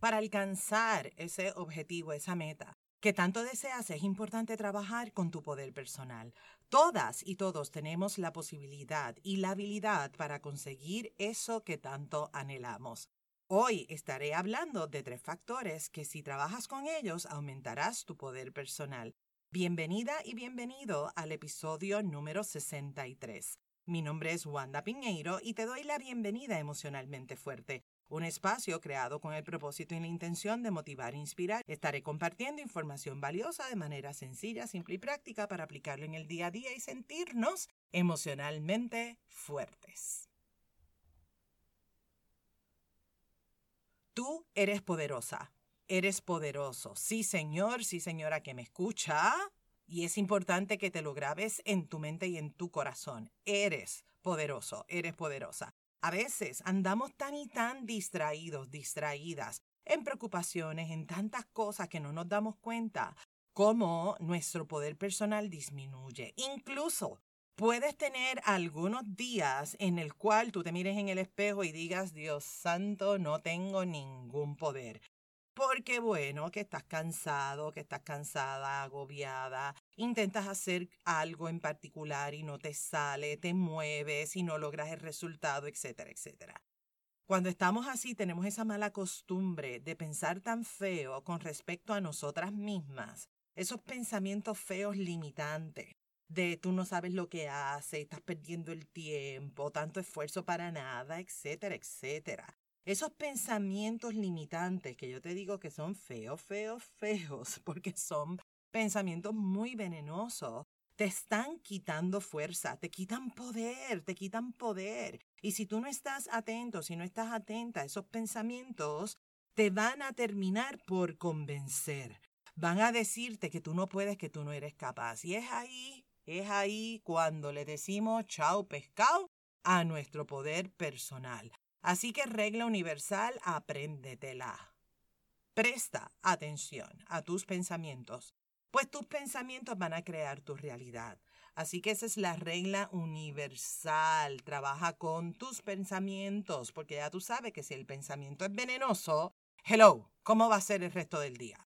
Para alcanzar ese objetivo, esa meta que tanto deseas, es importante trabajar con tu poder personal. Todas y todos tenemos la posibilidad y la habilidad para conseguir eso que tanto anhelamos. Hoy estaré hablando de tres factores que si trabajas con ellos aumentarás tu poder personal. Bienvenida y bienvenido al episodio número 63. Mi nombre es Wanda Piñeiro y te doy la bienvenida emocionalmente fuerte, un espacio creado con el propósito y la intención de motivar e inspirar. Estaré compartiendo información valiosa de manera sencilla, simple y práctica para aplicarlo en el día a día y sentirnos emocionalmente fuertes. Tú eres poderosa, eres poderoso. Sí, señor, sí, señora que me escucha. Y es importante que te lo grabes en tu mente y en tu corazón. Eres poderoso, eres poderosa. A veces andamos tan y tan distraídos, distraídas, en preocupaciones, en tantas cosas que no nos damos cuenta cómo nuestro poder personal disminuye. Incluso puedes tener algunos días en el cual tú te mires en el espejo y digas, Dios santo, no tengo ningún poder. Porque bueno, que estás cansado, que estás cansada, agobiada, intentas hacer algo en particular y no te sale, te mueves y no logras el resultado, etcétera, etcétera. Cuando estamos así, tenemos esa mala costumbre de pensar tan feo con respecto a nosotras mismas, esos pensamientos feos limitantes, de tú no sabes lo que haces, estás perdiendo el tiempo, tanto esfuerzo para nada, etcétera, etcétera. Esos pensamientos limitantes que yo te digo que son feos, feos, feos, porque son pensamientos muy venenosos, te están quitando fuerza, te quitan poder, te quitan poder. Y si tú no estás atento, si no estás atenta a esos pensamientos, te van a terminar por convencer. Van a decirte que tú no puedes, que tú no eres capaz. Y es ahí, es ahí cuando le decimos chao pescado a nuestro poder personal. Así que regla universal, apréndetela. Presta atención a tus pensamientos, pues tus pensamientos van a crear tu realidad. Así que esa es la regla universal. Trabaja con tus pensamientos, porque ya tú sabes que si el pensamiento es venenoso, hello, ¿cómo va a ser el resto del día?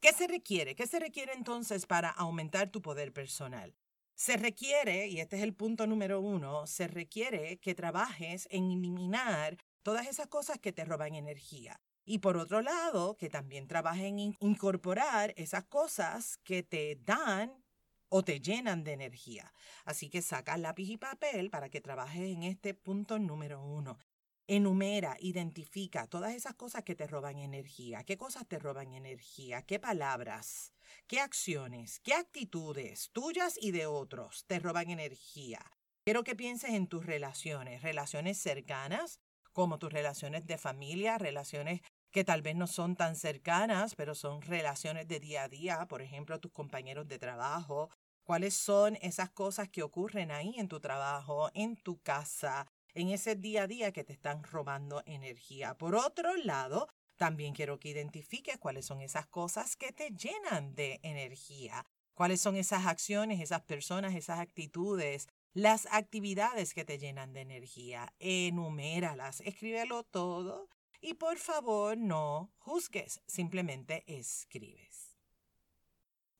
¿Qué se requiere? ¿Qué se requiere entonces para aumentar tu poder personal? Se requiere, y este es el punto número uno, se requiere que trabajes en eliminar todas esas cosas que te roban energía. Y por otro lado, que también trabajes en incorporar esas cosas que te dan o te llenan de energía. Así que saca lápiz y papel para que trabajes en este punto número uno. Enumera, identifica todas esas cosas que te roban energía. ¿Qué cosas te roban energía? ¿Qué palabras? ¿Qué acciones? ¿Qué actitudes tuyas y de otros te roban energía? Quiero que pienses en tus relaciones, relaciones cercanas, como tus relaciones de familia, relaciones que tal vez no son tan cercanas, pero son relaciones de día a día, por ejemplo, tus compañeros de trabajo. ¿Cuáles son esas cosas que ocurren ahí en tu trabajo, en tu casa, en ese día a día que te están robando energía. Por otro lado, también quiero que identifiques cuáles son esas cosas que te llenan de energía, cuáles son esas acciones, esas personas, esas actitudes, las actividades que te llenan de energía. Enuméralas, escríbelo todo y por favor no juzgues, simplemente escribes.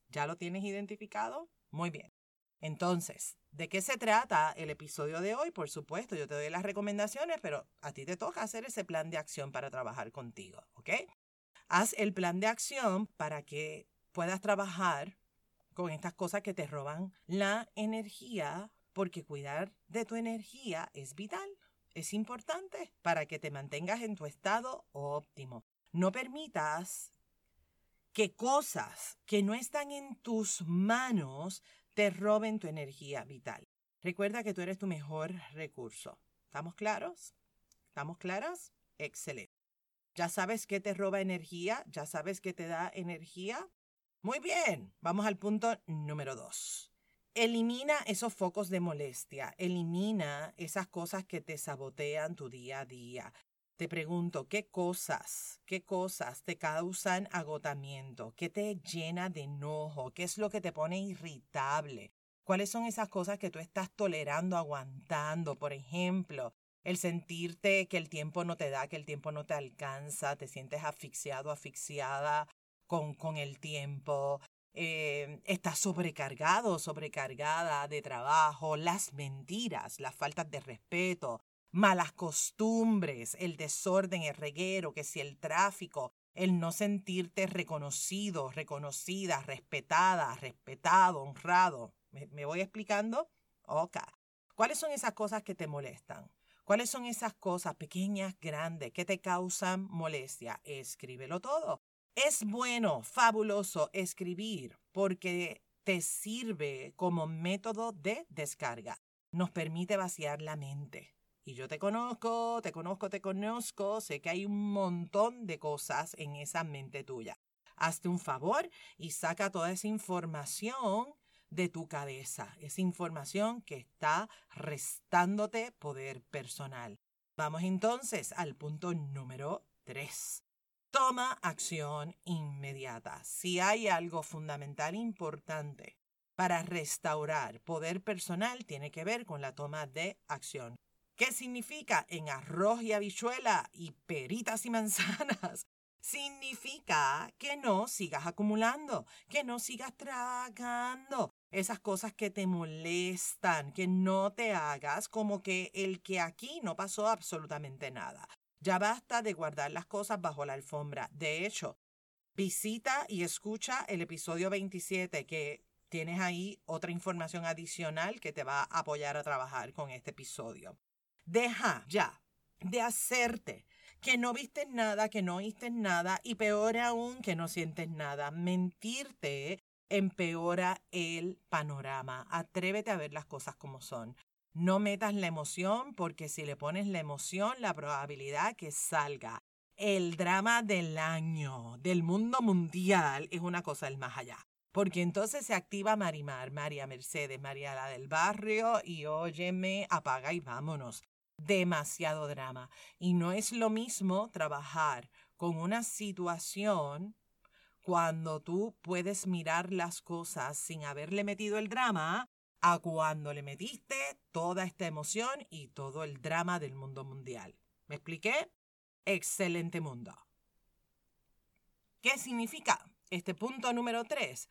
¿Ya lo tienes identificado? Muy bien. Entonces, ¿de qué se trata el episodio de hoy? Por supuesto, yo te doy las recomendaciones, pero a ti te toca hacer ese plan de acción para trabajar contigo, ¿ok? Haz el plan de acción para que puedas trabajar con estas cosas que te roban la energía, porque cuidar de tu energía es vital, es importante para que te mantengas en tu estado óptimo. No permitas que cosas que no están en tus manos te roben tu energía vital. Recuerda que tú eres tu mejor recurso. ¿Estamos claros? ¿Estamos claras? Excelente. ¿Ya sabes qué te roba energía? ¿Ya sabes qué te da energía? Muy bien, vamos al punto número dos. Elimina esos focos de molestia, elimina esas cosas que te sabotean tu día a día. Te pregunto, ¿qué cosas, qué cosas te causan agotamiento? ¿Qué te llena de enojo? ¿Qué es lo que te pone irritable? ¿Cuáles son esas cosas que tú estás tolerando, aguantando? Por ejemplo, el sentirte que el tiempo no te da, que el tiempo no te alcanza, te sientes asfixiado, asfixiada con, con el tiempo, eh, estás sobrecargado, sobrecargada de trabajo, las mentiras, las faltas de respeto, malas costumbres, el desorden, el reguero, que si el tráfico, el no sentirte reconocido, reconocida, respetada, respetado, honrado. ¿Me, me voy explicando? Ok. ¿Cuáles son esas cosas que te molestan? ¿Cuáles son esas cosas pequeñas, grandes, que te causan molestia? Escríbelo todo. Es bueno, fabuloso escribir porque te sirve como método de descarga. Nos permite vaciar la mente. Y yo te conozco, te conozco, te conozco, sé que hay un montón de cosas en esa mente tuya. Hazte un favor y saca toda esa información de tu cabeza, esa información que está restándote poder personal. Vamos entonces al punto número 3. Toma acción inmediata. Si hay algo fundamental importante para restaurar poder personal, tiene que ver con la toma de acción. ¿Qué significa en arroz y habichuela y peritas y manzanas? Significa que no sigas acumulando, que no sigas tragando esas cosas que te molestan, que no te hagas como que el que aquí no pasó absolutamente nada. Ya basta de guardar las cosas bajo la alfombra. De hecho, visita y escucha el episodio 27 que tienes ahí otra información adicional que te va a apoyar a trabajar con este episodio. Deja ya de hacerte que no viste nada, que no oíste nada y peor aún que no sientes nada. Mentirte empeora el panorama. Atrévete a ver las cosas como son. No metas la emoción porque si le pones la emoción, la probabilidad que salga el drama del año, del mundo mundial, es una cosa del más allá. Porque entonces se activa Marimar, María Mercedes, María la del barrio y óyeme, apaga y vámonos. Demasiado drama. Y no es lo mismo trabajar con una situación cuando tú puedes mirar las cosas sin haberle metido el drama a cuando le metiste toda esta emoción y todo el drama del mundo mundial. ¿Me expliqué? Excelente mundo. ¿Qué significa este punto número tres?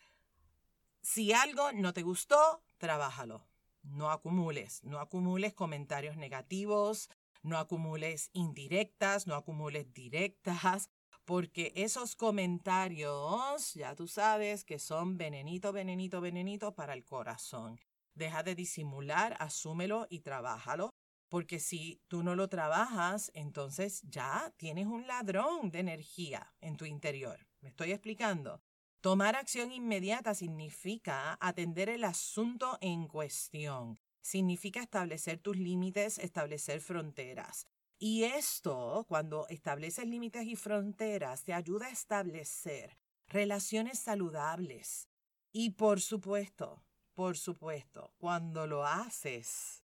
Si algo no te gustó, trabájalo. No acumules, no acumules comentarios negativos, no acumules indirectas, no acumules directas, porque esos comentarios, ya tú sabes que son venenito, venenito, venenito para el corazón. Deja de disimular, asúmelo y trabájalo. Porque si tú no lo trabajas, entonces ya tienes un ladrón de energía en tu interior. ¿Me estoy explicando? Tomar acción inmediata significa atender el asunto en cuestión. Significa establecer tus límites, establecer fronteras. Y esto, cuando estableces límites y fronteras, te ayuda a establecer relaciones saludables. Y por supuesto, por supuesto, cuando lo haces,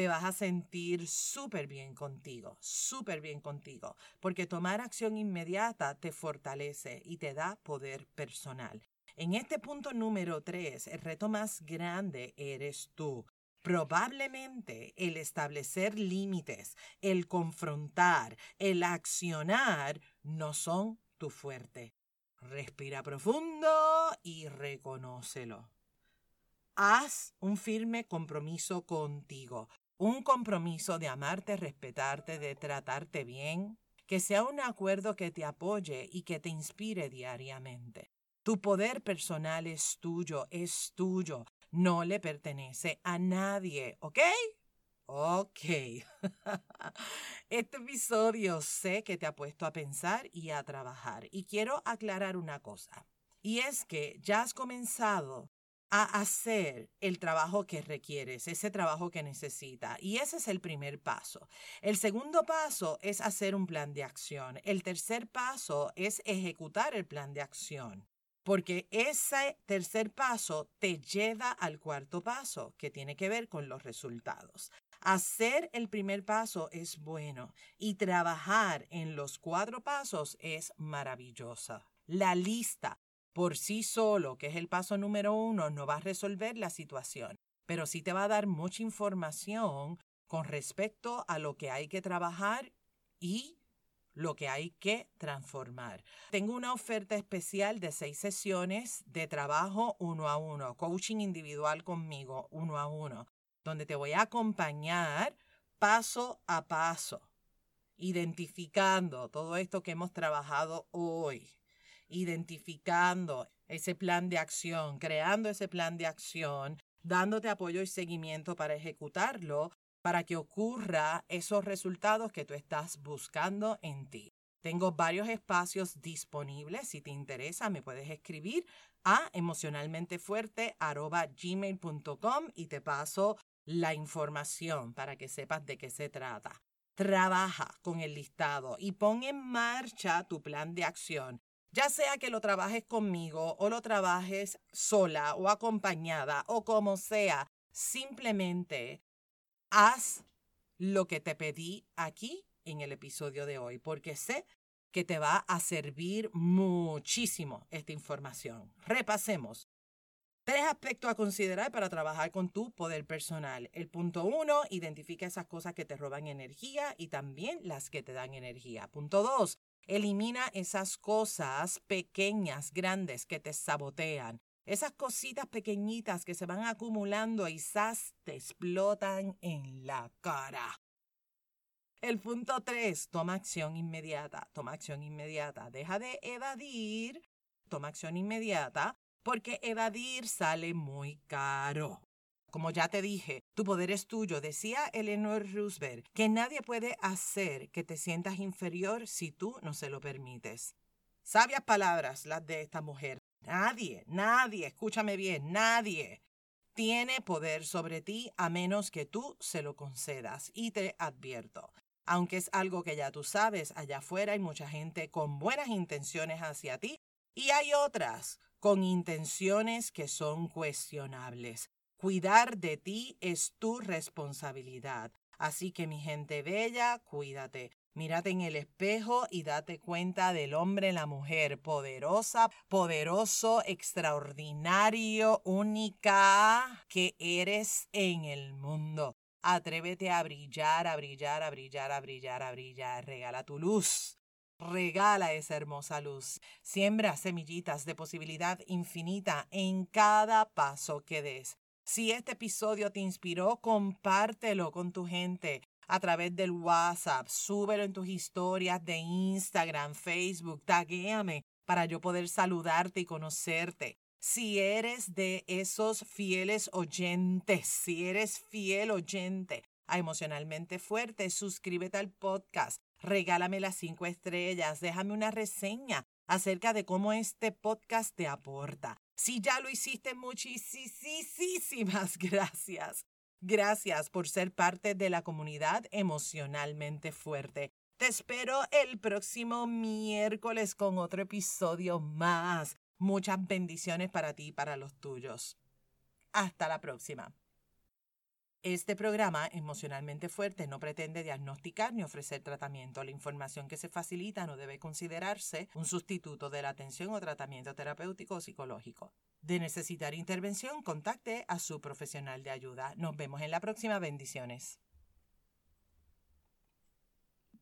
te vas a sentir súper bien contigo, súper bien contigo, porque tomar acción inmediata te fortalece y te da poder personal. En este punto número tres, el reto más grande eres tú. Probablemente el establecer límites, el confrontar, el accionar no son tu fuerte. Respira profundo y reconócelo haz un firme compromiso contigo, un compromiso de amarte, respetarte, de tratarte bien, que sea un acuerdo que te apoye y que te inspire diariamente. Tu poder personal es tuyo, es tuyo, no le pertenece a nadie, ¿ok? Ok. Este episodio sé que te ha puesto a pensar y a trabajar. Y quiero aclarar una cosa. Y es que ya has comenzado a hacer el trabajo que requieres, ese trabajo que necesita. Y ese es el primer paso. El segundo paso es hacer un plan de acción. El tercer paso es ejecutar el plan de acción. Porque ese tercer paso te lleva al cuarto paso, que tiene que ver con los resultados. Hacer el primer paso es bueno y trabajar en los cuatro pasos es maravillosa. La lista por sí solo, que es el paso número uno, no va a resolver la situación, pero sí te va a dar mucha información con respecto a lo que hay que trabajar y lo que hay que transformar. Tengo una oferta especial de seis sesiones de trabajo uno a uno, coaching individual conmigo uno a uno, donde te voy a acompañar paso a paso, identificando todo esto que hemos trabajado hoy, identificando ese plan de acción, creando ese plan de acción, dándote apoyo y seguimiento para ejecutarlo para que ocurra esos resultados que tú estás buscando en ti. Tengo varios espacios disponibles. Si te interesa, me puedes escribir a emocionalmentefuerte.gmail.com y te paso la información para que sepas de qué se trata. Trabaja con el listado y pon en marcha tu plan de acción. Ya sea que lo trabajes conmigo o lo trabajes sola o acompañada o como sea, simplemente haz lo que te pedí aquí en el episodio de hoy, porque sé que te va a servir muchísimo esta información. Repasemos. Tres aspectos a considerar para trabajar con tu poder personal. El punto uno, identifica esas cosas que te roban energía y también las que te dan energía. Punto dos, elimina esas cosas pequeñas, grandes que te sabotean. Esas cositas pequeñitas que se van acumulando y quizás te explotan en la cara. El punto 3, toma acción inmediata, toma acción inmediata. Deja de evadir, toma acción inmediata, porque evadir sale muy caro. Como ya te dije, tu poder es tuyo. Decía Eleanor Roosevelt que nadie puede hacer que te sientas inferior si tú no se lo permites. Sabias palabras las de esta mujer. Nadie, nadie, escúchame bien, nadie tiene poder sobre ti a menos que tú se lo concedas. Y te advierto, aunque es algo que ya tú sabes, allá afuera hay mucha gente con buenas intenciones hacia ti y hay otras con intenciones que son cuestionables. Cuidar de ti es tu responsabilidad. Así que mi gente bella, cuídate. Mírate en el espejo y date cuenta del hombre, la mujer, poderosa, poderoso, extraordinario, única que eres en el mundo. Atrévete a brillar, a brillar, a brillar, a brillar, a brillar. Regala tu luz. Regala esa hermosa luz. Siembra semillitas de posibilidad infinita en cada paso que des. Si este episodio te inspiró, compártelo con tu gente a través del WhatsApp, súbelo en tus historias de Instagram, Facebook, taguéame para yo poder saludarte y conocerte. Si eres de esos fieles oyentes, si eres fiel oyente a Emocionalmente Fuerte, suscríbete al podcast, regálame las cinco estrellas, déjame una reseña acerca de cómo este podcast te aporta. Si ya lo hiciste, muchísimas gracias. Gracias por ser parte de la comunidad emocionalmente fuerte. Te espero el próximo miércoles con otro episodio más. Muchas bendiciones para ti y para los tuyos. Hasta la próxima. Este programa emocionalmente fuerte no pretende diagnosticar ni ofrecer tratamiento. La información que se facilita no debe considerarse un sustituto de la atención o tratamiento terapéutico o psicológico. De necesitar intervención, contacte a su profesional de ayuda. Nos vemos en la próxima. Bendiciones.